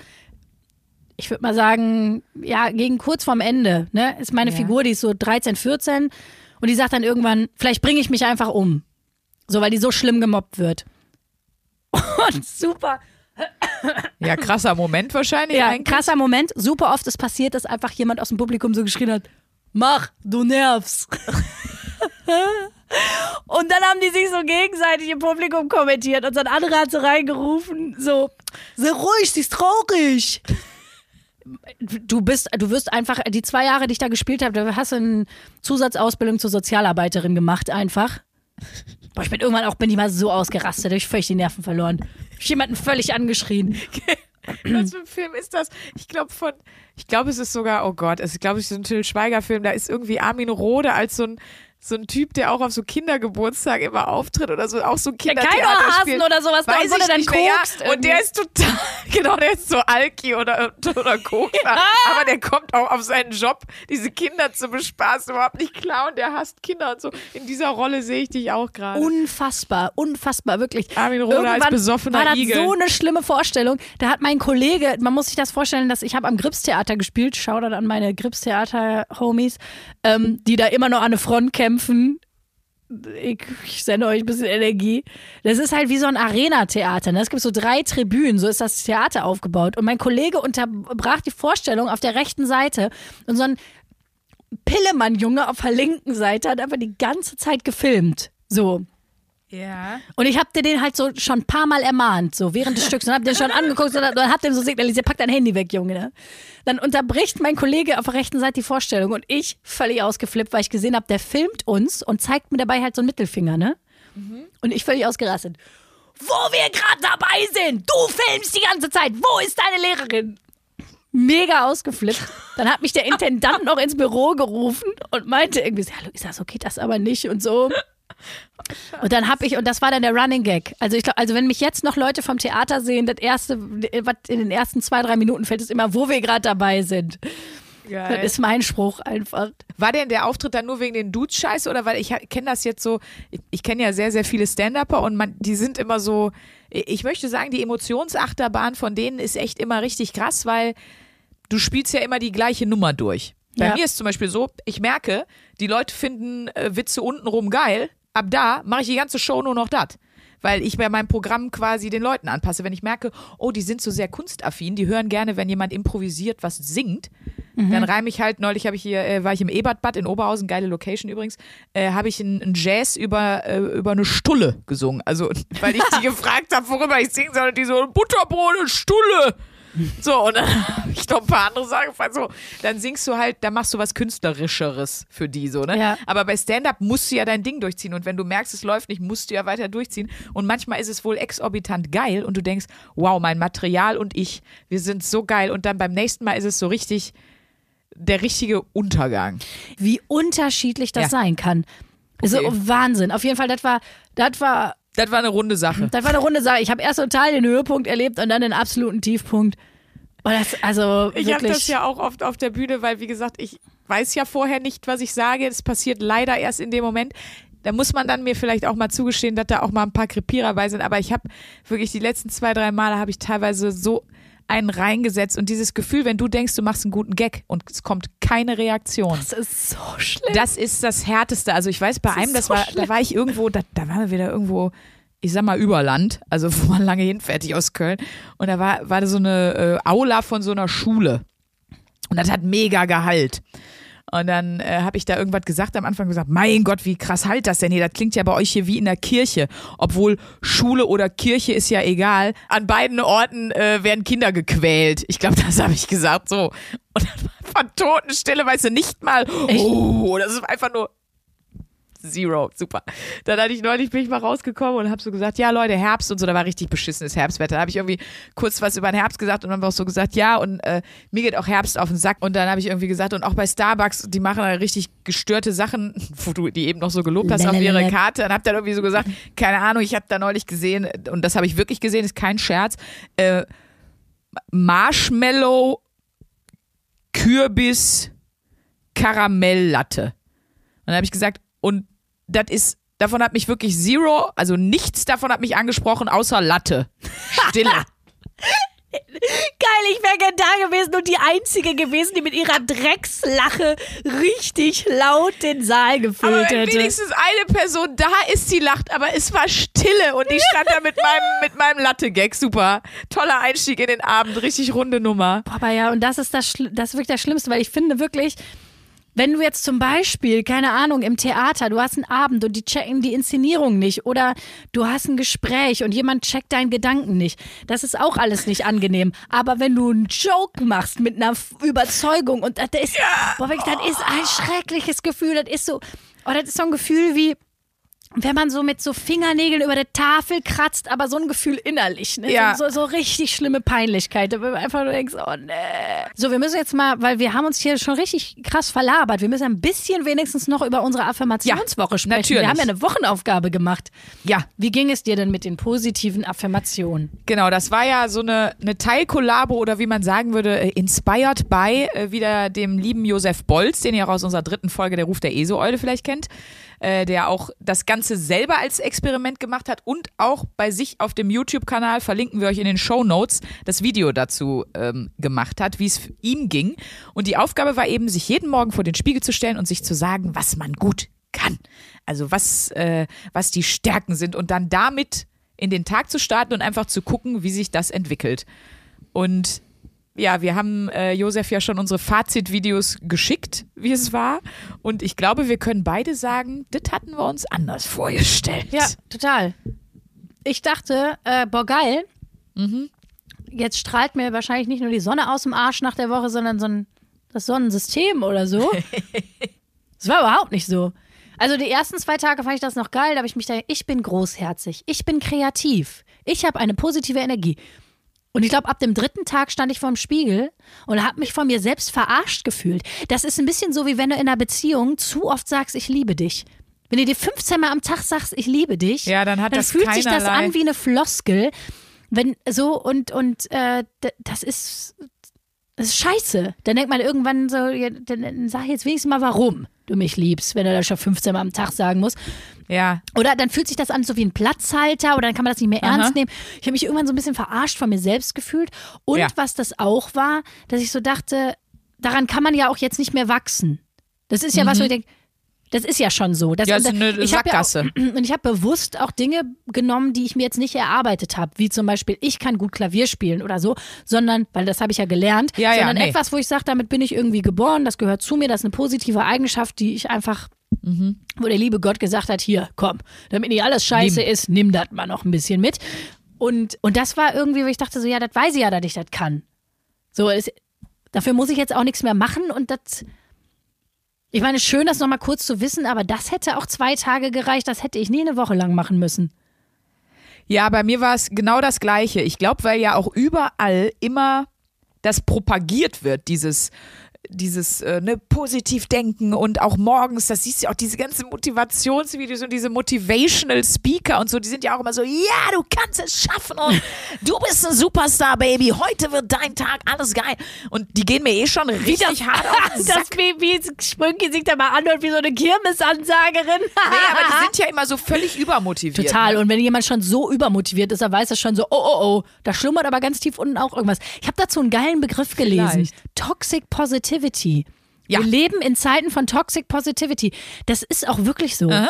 ich würde mal sagen, ja, gegen kurz vorm Ende, ne, ist meine Ja. Figur, die ist so 13, 14 und die sagt dann irgendwann, vielleicht bringe ich mich einfach um. So, weil die so schlimm gemobbt wird. Und super, Ja, krasser Moment wahrscheinlich. ja, eigentlich. krasser Moment. Super oft ist passiert, dass einfach jemand aus dem Publikum so geschrien hat, mach, du nervst. Und dann haben die sich so gegenseitig im Publikum kommentiert und so ein anderer hat so reingerufen, so, sei ruhig, sie ist traurig. Du bist, du wirst einfach, die zwei Jahre, die ich da gespielt habe, da hast du eine Zusatzausbildung zur Sozialarbeiterin gemacht, einfach. Boah, ich bin irgendwann auch, bin ich mal so ausgerastet, da hab ich völlig die Nerven verloren. Ich jemanden völlig angeschrien. Was für ein Film ist das? Ich glaube von, ich glaube es ist sogar, oh Gott, es ist glaube ich so ein Till Schweiger Film, da ist irgendwie Armin Rohde als so ein so ein Typ, der auch auf so Kindergeburtstag immer auftritt oder so, auch so ein Kindertheater Kaiserhasen spielt. oder sowas, da, der ich dann kokst ja. Und der ist total, genau, der ist so Alki oder, oder Kokser. Aber der kommt auch auf seinen Job, diese Kinder zu bespaßen, überhaupt nicht klar und der hasst Kinder und so. In dieser Rolle sehe ich dich auch gerade. Unfassbar, unfassbar, wirklich. Armin Rohde als besoffener war das Igel. so eine schlimme Vorstellung. Da hat mein Kollege, man muss sich das vorstellen, dass ich habe am Gripstheater gespielt, Shoutout an meine Gripstheater-Homies, ähm, die da immer noch an der Front kämpfen. Ich, ich sende euch ein bisschen Energie. Das ist halt wie so ein Arena-Theater. Ne? Es gibt so drei Tribünen, so ist das Theater aufgebaut. Und mein Kollege unterbrach die Vorstellung auf der rechten Seite und so ein Pillemann-Junge auf der linken Seite hat einfach die ganze Zeit gefilmt. So. Ja. Und ich hab dir den halt so schon ein paar Mal ermahnt, so während des Stücks. Und hab den schon angeguckt und dann hab dem so signalisiert, pack dein Handy weg, Junge. Ne? Dann unterbricht mein Kollege auf der rechten Seite die Vorstellung und ich völlig ausgeflippt, weil ich gesehen habe, der filmt uns und zeigt mir dabei halt so einen Mittelfinger, ne? Und ich völlig ausgerastet. Wo wir gerade dabei sind! Du filmst die ganze Zeit! Wo ist deine Lehrerin? Mega ausgeflippt. Dann hat mich der Intendant noch ins Büro gerufen und meinte irgendwie, ist das so geht das aber nicht und so. Und dann habe ich, und das war dann der Running Gag. Also ich glaube, also wenn mich jetzt noch Leute vom Theater sehen, das erste, was in den ersten zwei, drei Minuten fällt, ist immer, wo wir gerade dabei sind. Das Geil. ist mein Spruch einfach. War denn der Auftritt dann nur wegen den Dudes scheiße oder weil ich kenne das jetzt so, ich, ich kenne ja sehr, sehr viele Stand-Upper und man, die sind immer so, ich möchte sagen, die Emotionsachterbahn von denen ist echt immer richtig krass, weil du spielst ja immer die gleiche Nummer durch. Bei Ja. mir ist zum Beispiel so, ich merke, die Leute finden äh, Witze untenrum geil, ab da mache ich die ganze Show nur noch das. Weil ich bei meinem Programm quasi den Leuten anpasse. Wenn ich merke, oh, die sind so sehr kunstaffin, die hören gerne, wenn jemand improvisiert, was singt, dann reime ich halt, neulich habe ich hier, äh, war ich im Ebertbad in Oberhausen, geile Location übrigens, äh, habe ich einen Jazz über, äh, über eine Stulle gesungen. Also, weil ich die gefragt habe, worüber ich singen soll, und die so, Butterbrot Stulle. So, und dann habe ich noch ein paar andere Sachen gefragt. So, dann singst du halt, dann machst du was Künstlerischeres für die, so, ne? Ja. Aber bei Stand-Up musst du ja dein Ding durchziehen. Und wenn du merkst, es läuft nicht, musst du ja weiter durchziehen. Und manchmal ist es wohl exorbitant geil und du denkst, wow, mein Material und ich, wir sind so geil. Und dann beim nächsten Mal ist es so richtig der richtige Untergang. Wie unterschiedlich das Ja. sein kann. So Okay. Wahnsinn. Auf jeden Fall, das war, das war, Das war eine runde Sache. das war eine runde Sache. Ich habe erst total den Höhepunkt erlebt und dann den absoluten Tiefpunkt. Und das, also Ich habe das ja auch oft auf der Bühne, weil wie gesagt, ich weiß ja vorher nicht, was ich sage. Das passiert leider erst in dem Moment. Da muss man dann mir vielleicht auch mal zugestehen, dass da auch mal ein paar Krepierer bei sind. Aber ich habe wirklich die letzten zwei, drei Male habe ich teilweise so einen reingesetzt und dieses Gefühl, wenn du denkst, du machst einen guten Gag und es kommt keine Reaktion. das ist so schlimm. Das ist das Härteste. Also ich weiß, bei Das einem, das so war, schlimm. da war ich irgendwo, da, da waren wir wieder irgendwo, ich sag mal, Überland, also wo man lange hinfährt, aus Köln. Und da war, war da so eine äh, Aula von so einer Schule. Und das hat mega Gehalt. Und dann äh, habe ich da irgendwas gesagt, am Anfang gesagt, mein Gott, wie krass halt das denn hier? Das klingt ja bei euch hier wie in der Kirche. Obwohl Schule oder Kirche ist ja egal. An beiden Orten äh, werden Kinder gequält. Ich glaube, das habe ich gesagt so. Und dann war Totenstille, weißt du, nicht mal, oh, das ist einfach nur Zero, super. Dann hatte ich neulich, bin ich mal rausgekommen und habe so gesagt, ja Leute, Herbst und so, da war richtig beschissenes Herbstwetter. Da habe ich irgendwie kurz was über den Herbst gesagt und dann war auch so gesagt, ja und äh, mir geht auch Herbst auf den Sack. Und dann habe ich irgendwie gesagt, und auch bei Starbucks, die machen da richtig gestörte Sachen, wo du die eben noch so gelobt hast auf ihre. Karte. Und habe dann irgendwie so gesagt, keine Ahnung, ich habe da neulich gesehen, und das habe ich wirklich gesehen, ist kein Scherz, äh, Marshmallow, Kürbis, Karamelllatte. Und dann habe ich gesagt, und das ist, davon hat mich wirklich zero, also nichts davon hat mich angesprochen, außer Latte. Stille. Geil, ich wäre gern da gewesen und die Einzige gewesen, die mit ihrer Dreckslache richtig laut den Saal aber gefüllt wenn hätte. wenigstens eine Person da ist, die lacht, aber es war Stille und ich stand da mit meinem, mit meinem Latte-Gag. Super. Toller Einstieg in den Abend, richtig runde Nummer. Aber ja, und das ist das, Schli- das ist wirklich das Schlimmste, weil ich finde wirklich, wenn du jetzt zum Beispiel, keine Ahnung, im Theater, du hast einen Abend und die checken die Inszenierung nicht oder du hast ein Gespräch und jemand checkt deinen Gedanken nicht, das ist auch alles nicht angenehm. Aber wenn du einen Joke machst mit einer Überzeugung und das ist, boah, wirklich, das ist ein schreckliches Gefühl, das ist so, oh, das ist so ein Gefühl wie, wenn man so mit so Fingernägeln über der Tafel kratzt, aber so ein Gefühl innerlich, ne? Ja. So, so, richtig schlimme Peinlichkeit, wenn man einfach nur denkst, oh nee. So, wir müssen jetzt mal, weil wir haben uns hier schon richtig krass verlabert, wir müssen ein bisschen wenigstens noch über unsere Affirmationswoche sprechen. natürlich. Wir haben ja eine Wochenaufgabe gemacht. Ja, Wie ging es dir denn mit den positiven Affirmationen? Genau, das war ja so eine, eine Teilkollabo oder wie man sagen würde, äh, inspired by äh, wieder dem lieben Josef Bolz, den ihr auch aus unserer dritten Folge der Ruf der ESO-Eule vielleicht kennt, äh, der auch das Ganze selber als Experiment gemacht hat und auch bei sich auf dem YouTube-Kanal, verlinken wir euch in den Show Notes, das Video dazu ähm, gemacht hat, wie es ihm ging. Und die Aufgabe war eben, sich jeden Morgen vor den Spiegel zu stellen und sich zu sagen, was man gut kann. Also was, äh, was die Stärken sind und dann damit in den Tag zu starten und einfach zu gucken, wie sich das entwickelt. Und ja, wir haben äh, Josef ja schon unsere Fazitvideos geschickt, wie es war. Und ich glaube, wir können beide sagen, das hatten wir uns anders vorgestellt. Ja, total. Ich dachte, äh, boah, geil. Jetzt strahlt mir wahrscheinlich nicht nur die Sonne aus dem Arsch nach der Woche, sondern so ein, das Sonnensystem oder so. Das war überhaupt nicht so. Also die ersten zwei Tage fand ich das noch geil, da habe ich mich da, ich bin großherzig, ich bin kreativ, ich habe eine positive Energie. Und ich glaube, ab dem dritten Tag stand ich vorm Spiegel und habe mich von mir selbst verarscht gefühlt. Das ist ein bisschen so, wie wenn du in einer Beziehung zu oft sagst, ich liebe dich. Wenn du dir 15 Mal am Tag sagst, ich liebe dich, Ja, dann hat das fühlt sich das keinerlei- an wie eine Floskel. Wenn so und und äh, das ist das ist scheiße. Dann denkt man irgendwann so, ja, dann, dann sag jetzt wenigstens mal, warum du mich liebst, wenn er das schon 15 Mal am Tag sagen muss. Ja, Oder dann fühlt sich das an so wie ein Platzhalter oder dann kann man das nicht mehr Aha. ernst nehmen. Ich habe mich irgendwann so ein bisschen verarscht von mir selbst gefühlt. Und Ja. was das auch war, dass ich so dachte, daran kann man ja auch jetzt nicht mehr wachsen. Das ist ja was, wo ich denke, das ist ja schon so. Das, Mhm. Ja, ist eine ich hab ja auch, Sackgasse. und ich habe bewusst auch Dinge genommen, die ich mir jetzt nicht erarbeitet habe, wie zum Beispiel, ich kann gut Klavier spielen oder so, sondern, weil das habe ich ja gelernt, Ja, ja, sondern nee. etwas, wo ich sage, damit bin ich irgendwie geboren, das gehört zu mir, das ist eine positive Eigenschaft, die ich einfach wo der liebe Gott gesagt hat, hier, komm, damit nicht alles scheiße ist, nimm das mal noch ein bisschen mit. Und, und das war irgendwie, wo ich dachte so, ja, das weiß ich ja, dass ich das kann. So, es, dafür muss ich jetzt auch nichts mehr machen und das. Ich meine, schön, das nochmal kurz zu wissen, aber das hätte auch zwei Tage gereicht. Das hätte ich nie eine Woche lang machen müssen. Ja, bei mir war es genau das Gleiche. Ich glaube, weil ja auch überall immer das propagiert wird, dieses dieses äh, ne, positiv denken und auch morgens, das siehst du auch diese ganzen Motivationsvideos und diese Motivational Speaker und so, die sind ja auch immer so, ja, du kannst es schaffen und du bist ein Superstar, Baby, heute wird dein Tag, alles geil. Und die gehen mir eh schon richtig hart auf den Sack. Das Baby Sprünki sich da mal anhört wie so eine Kirmesansagerin. Nee, aber die sind ja immer so völlig übermotiviert. Total. Ne? Und wenn jemand schon so übermotiviert ist, dann weiß er schon so, oh, oh, oh, da schlummert aber ganz tief unten auch irgendwas. Ich habe dazu einen geilen Begriff gelesen. Vielleicht. Toxic Positivity. Ja. Wir leben in Zeiten von Toxic Positivity. Das ist auch wirklich so. Aha.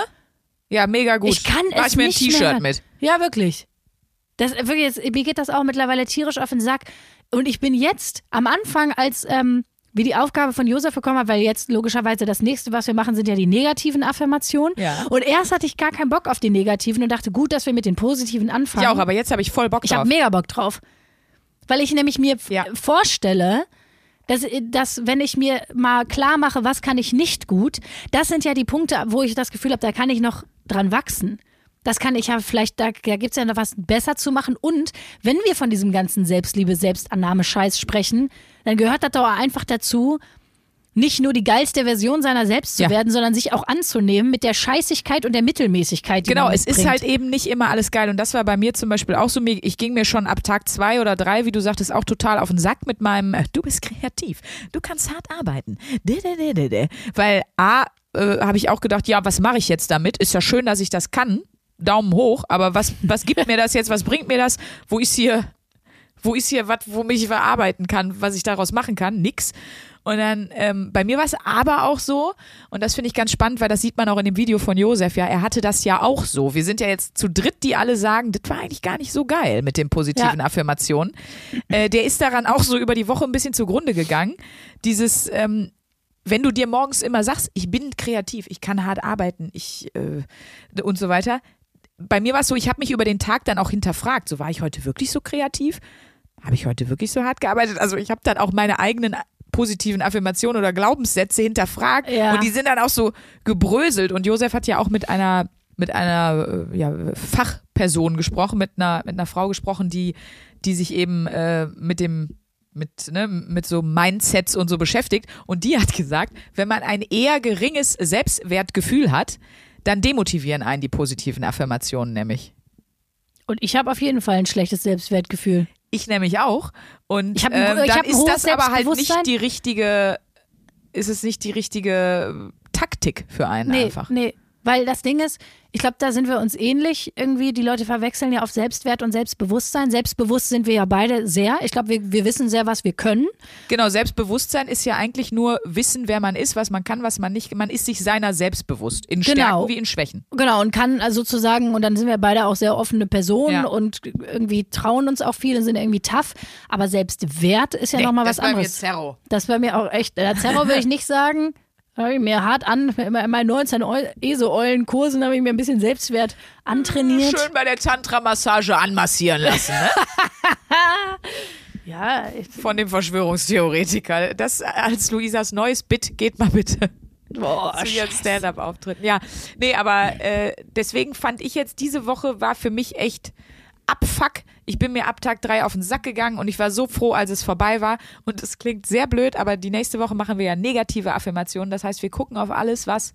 Ja, mega gut. Ich kann Mach es ich mir ein T-Shirt mit. Ja, wirklich. Das, wirklich jetzt, mir geht das auch mittlerweile tierisch auf den Sack. Und ich bin jetzt am Anfang, als ähm, wir die Aufgabe von Josef bekommen haben, weil jetzt logischerweise das nächste, was wir machen, sind ja die negativen Affirmationen. Ja. Und erst hatte ich gar keinen Bock auf die negativen und dachte, gut, dass wir mit den positiven anfangen. Ich auch, aber jetzt habe ich voll Bock Ich drauf. habe mega Bock drauf. Weil ich nämlich mir Ja. vorstelle, dass, dass wenn ich mir mal klar mache, was kann ich nicht gut, das sind ja die Punkte, wo ich das Gefühl habe, da kann ich noch dran wachsen. Das kann ich ja vielleicht, da, da gibt es ja noch was besser zu machen. Und wenn wir von diesem ganzen Selbstliebe, Selbstannahme-Scheiß sprechen, dann gehört das doch einfach dazu, nicht nur die geilste Version seiner selbst zu Ja. werden, sondern sich auch anzunehmen mit der Scheißigkeit und der Mittelmäßigkeit, die Genau, man es ist halt eben nicht immer alles geil. Und das war bei mir zum Beispiel auch so. Ich ging mir schon ab Tag zwei oder drei, wie du sagtest, auch total auf den Sack mit meinem, äh, du bist kreativ, du kannst hart arbeiten. Weil A, äh, habe ich auch gedacht, ja, was mache ich jetzt damit? Ist ja schön, dass ich das kann. Daumen hoch, aber was, was gibt mir das jetzt? Was bringt mir das? Wo ist hier, wo ist hier was, womit ich verarbeiten kann, was ich daraus machen kann? Nix. Und dann, ähm, bei mir war es aber auch so, und das finde ich ganz spannend, weil das sieht man auch in dem Video von Josef, ja, er hatte das ja auch so. Wir sind ja jetzt zu dritt, die alle sagen, das war eigentlich gar nicht so geil mit den positiven Ja. Affirmationen. Äh, der ist daran auch so über die Woche ein bisschen zugrunde gegangen. Dieses, ähm, wenn du dir morgens immer sagst, ich bin kreativ, ich kann hart arbeiten, ich äh, und so weiter. Bei mir war es so, ich habe mich über den Tag dann auch hinterfragt. So war ich heute wirklich so kreativ? Habe ich heute wirklich so hart gearbeitet? Also ich habe dann auch meine eigenen positiven Affirmationen oder Glaubenssätze hinterfragt Ja. und die sind dann auch so gebröselt. Und Josef hat ja auch mit einer mit einer äh, ja, Fachperson gesprochen, mit einer mit einer Frau gesprochen, die die sich eben äh, mit dem mit, ne, mit so Mindsets und so beschäftigt. Und die hat gesagt, wenn man ein eher geringes Selbstwertgefühl hat, dann demotivieren einen die positiven Affirmationen nämlich. Und ich habe auf jeden Fall ein schlechtes Selbstwertgefühl. Ich nämlich auch. Und Ich hab ein- ähm, ich dann ist das aber halt nicht die richtige, ist es nicht die richtige Taktik für einen Nee, einfach. nee. Weil das Ding ist, ich glaube, da sind wir uns ähnlich irgendwie. Die Leute verwechseln ja auf Selbstwert und Selbstbewusstsein. Selbstbewusst sind wir ja beide sehr. Ich glaube, wir, wir wissen sehr, was wir können. Genau, Selbstbewusstsein ist ja eigentlich nur wissen, wer man ist, was man kann, was man nicht. Man ist sich seiner selbst bewusst. In Genau. Stärken wie in Schwächen. Genau, und kann also sozusagen, und dann sind wir beide auch sehr offene Personen Ja. und irgendwie trauen uns auch viel und sind irgendwie tough. Aber Selbstwert ist ja nochmal was anderes. Zerro. Das war mir auch echt, der Zerro will ich nicht sagen. Habe ich mir hart an, in meinen 19 Eu- ESO-Eulen-Kursen habe ich mir ein bisschen Selbstwert antrainiert. Schön bei der Tantra-Massage anmassieren lassen, ne? Ja, Von dem Verschwörungstheoretiker. Das als Luisas neues Bit, geht mal bitte. boah, zu ihren Stand-up-Auftritten. Ja, nee, aber äh, deswegen fand ich jetzt, diese Woche war für mich echt Abfuck. Ich bin mir ab Tag drei auf den Sack gegangen und ich war so froh, als es vorbei war. Und es klingt sehr blöd, aber die nächste Woche machen wir ja negative Affirmationen. Das heißt, wir gucken auf alles, was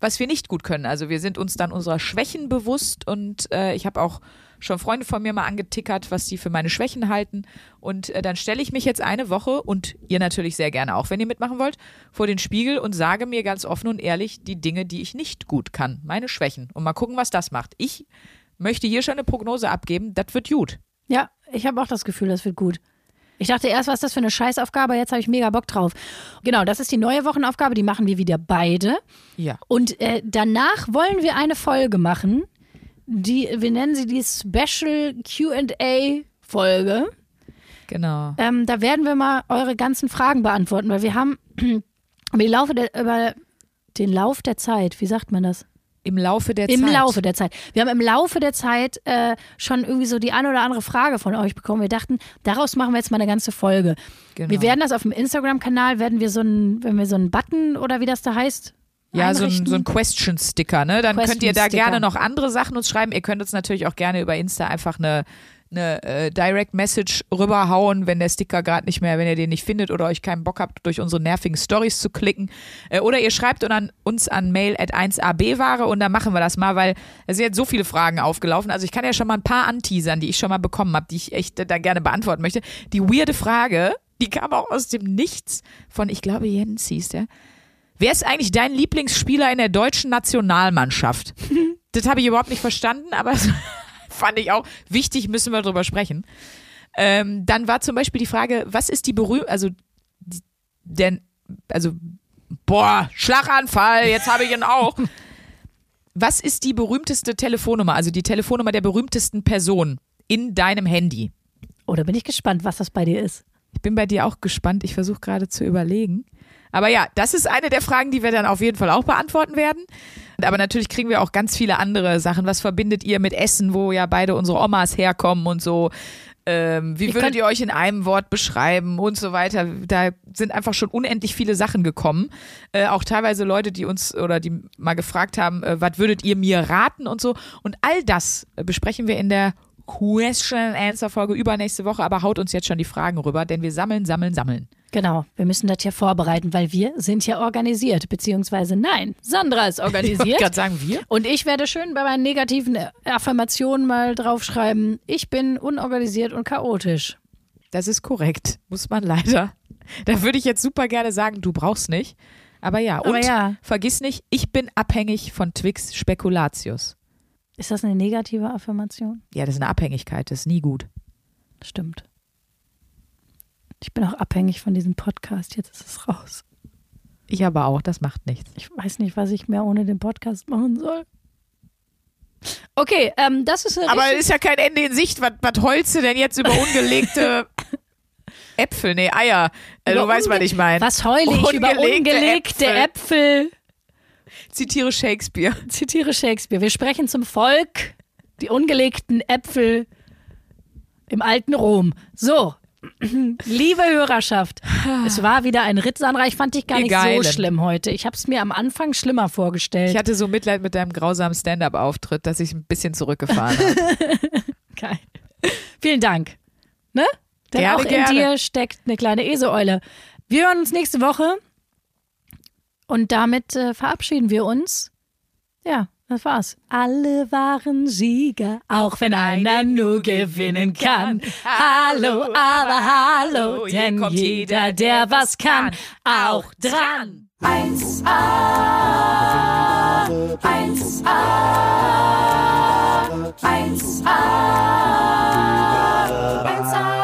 was wir nicht gut können. Also wir sind uns dann unserer Schwächen bewusst und äh, ich habe auch schon Freunde von mir mal angetickert, was sie für meine Schwächen halten. Und äh, dann stelle ich mich jetzt eine Woche und ihr natürlich sehr gerne auch, wenn ihr mitmachen wollt, vor den Spiegel und sage mir ganz offen und ehrlich die Dinge, die ich nicht gut kann, meine Schwächen. Und mal gucken, was das macht. Ich möchte hier schon eine Prognose abgeben, das wird gut. Ja, ich habe auch das Gefühl, das wird gut. Ich dachte erst, was ist das für eine Scheißaufgabe, jetzt habe ich mega Bock drauf. Genau, das ist die neue Wochenaufgabe, die machen wir wieder beide. Ja. Und äh, danach wollen wir eine Folge machen, die, wir nennen sie die Special QA-Folge. Genau. Ähm, da werden wir mal eure ganzen Fragen beantworten, weil wir haben über, Laufe der, über den Lauf der Zeit, wie sagt man das? Im Laufe der Im Zeit. Laufe der Zeit. Wir haben im Laufe der Zeit äh, schon irgendwie so die ein oder andere Frage von euch bekommen. Wir dachten, daraus machen wir jetzt mal eine ganze Folge. Genau. Wir werden das auf dem Instagram-Kanal, werden wir so einen, wenn wir so einen Button oder wie das da heißt, Ja, so ein, so ein Question-Sticker, ne? Dann könnt ihr da gerne noch andere Sachen uns schreiben. Ihr könnt uns natürlich auch gerne über Insta einfach eine, eine äh, Direct Message rüberhauen, wenn der Sticker gerade nicht mehr, wenn ihr den nicht findet oder euch keinen Bock habt, durch unsere nervigen Stories zu klicken. Äh, oder ihr schreibt an, uns an mail at 1abware und dann machen wir das mal, weil es sind jetzt so viele Fragen aufgelaufen. Also ich kann ja schon mal ein paar anteasern, die ich schon mal bekommen habe, die ich echt äh, da gerne beantworten möchte. Die weirde Frage, die kam auch aus dem Nichts von, ich glaube, Jens hieß der. Wer ist eigentlich dein Lieblingsspieler in der deutschen Nationalmannschaft? das habe ich überhaupt nicht verstanden, aber fand ich auch wichtig, müssen wir drüber sprechen. Ähm, dann war zum Beispiel die Frage, was ist die berühmte, also, denn, also, boah, Schlaganfall, jetzt habe ich ihn auch. Was ist die berühmteste Telefonnummer, also die Telefonnummer der berühmtesten Person in deinem Handy? Oder bin ich gespannt, was das bei dir ist. Ich bin bei dir auch gespannt. Ich versuche gerade zu überlegen. Aber ja, das ist eine der Fragen, die wir dann auf jeden Fall auch beantworten werden. Aber natürlich kriegen wir auch ganz viele andere Sachen. Was verbindet ihr mit Essen, wo ja beide unsere Omas herkommen und so? Ähm, wie Ihr würdet ihr euch in einem Wort beschreiben und so weiter? Da sind einfach schon unendlich viele Sachen gekommen. Äh, auch teilweise Leute, die uns oder die mal gefragt haben, äh, was würdet ihr mir raten und so. Und all das äh, besprechen wir in der Question and Answer Folge übernächste Woche. Aber haut uns jetzt schon die Fragen rüber, denn wir sammeln, sammeln, sammeln. Genau, wir müssen das ja vorbereiten, weil wir sind ja organisiert, beziehungsweise nein, Sandra ist Ich organisiert. gerade sagen, wir. Und ich werde schön bei meinen negativen Affirmationen mal draufschreiben, ich bin unorganisiert und chaotisch. Das ist korrekt, muss man leider. Da würde ich jetzt super gerne sagen, du brauchst nicht. Aber ja, und Aber ja. vergiss nicht, ich bin abhängig von Twix Spekulatius. Ist das eine negative Affirmation? Ja, das ist eine Abhängigkeit, das ist nie gut. Stimmt. Ich bin auch abhängig von diesem Podcast, jetzt ist es raus. Ich aber auch, das macht nichts. Ich weiß nicht, was ich mehr ohne den Podcast machen soll. Okay, ähm, das ist eine Aber es ist ja kein Ende in Sicht. Was, was heulst du denn jetzt über ungelegte Äpfel? Nee, Eier. Äh, du weißt, was ich meine. Was heule ich über Ungelegte ungelegte Äpfel. Zitiere Shakespeare. Zitiere Shakespeare. Wir sprechen zum Volk, die ungelegten Äpfel im alten Rom. So, liebe Hörerschaft, es war wieder ein Ritt, Sandra. Ich fand dich gar nicht Geilen. so schlimm heute. Ich habe es mir am Anfang schlimmer vorgestellt. Ich hatte so Mitleid mit deinem grausamen Stand-up-Auftritt, dass ich ein bisschen zurückgefahren habe. Geil. Vielen Dank. Ne? Denn Gerne, auch in gerne. dir steckt eine kleine Eseeule. Wir hören uns nächste Woche und damit äh, verabschieden wir uns. Ja, das war's. Alle waren Sieger, auch wenn einer nur gewinnen kann. Hallo, aber hallo, denn jeder, der was kann, auch dran. 1A, 1A, 1A, 1A.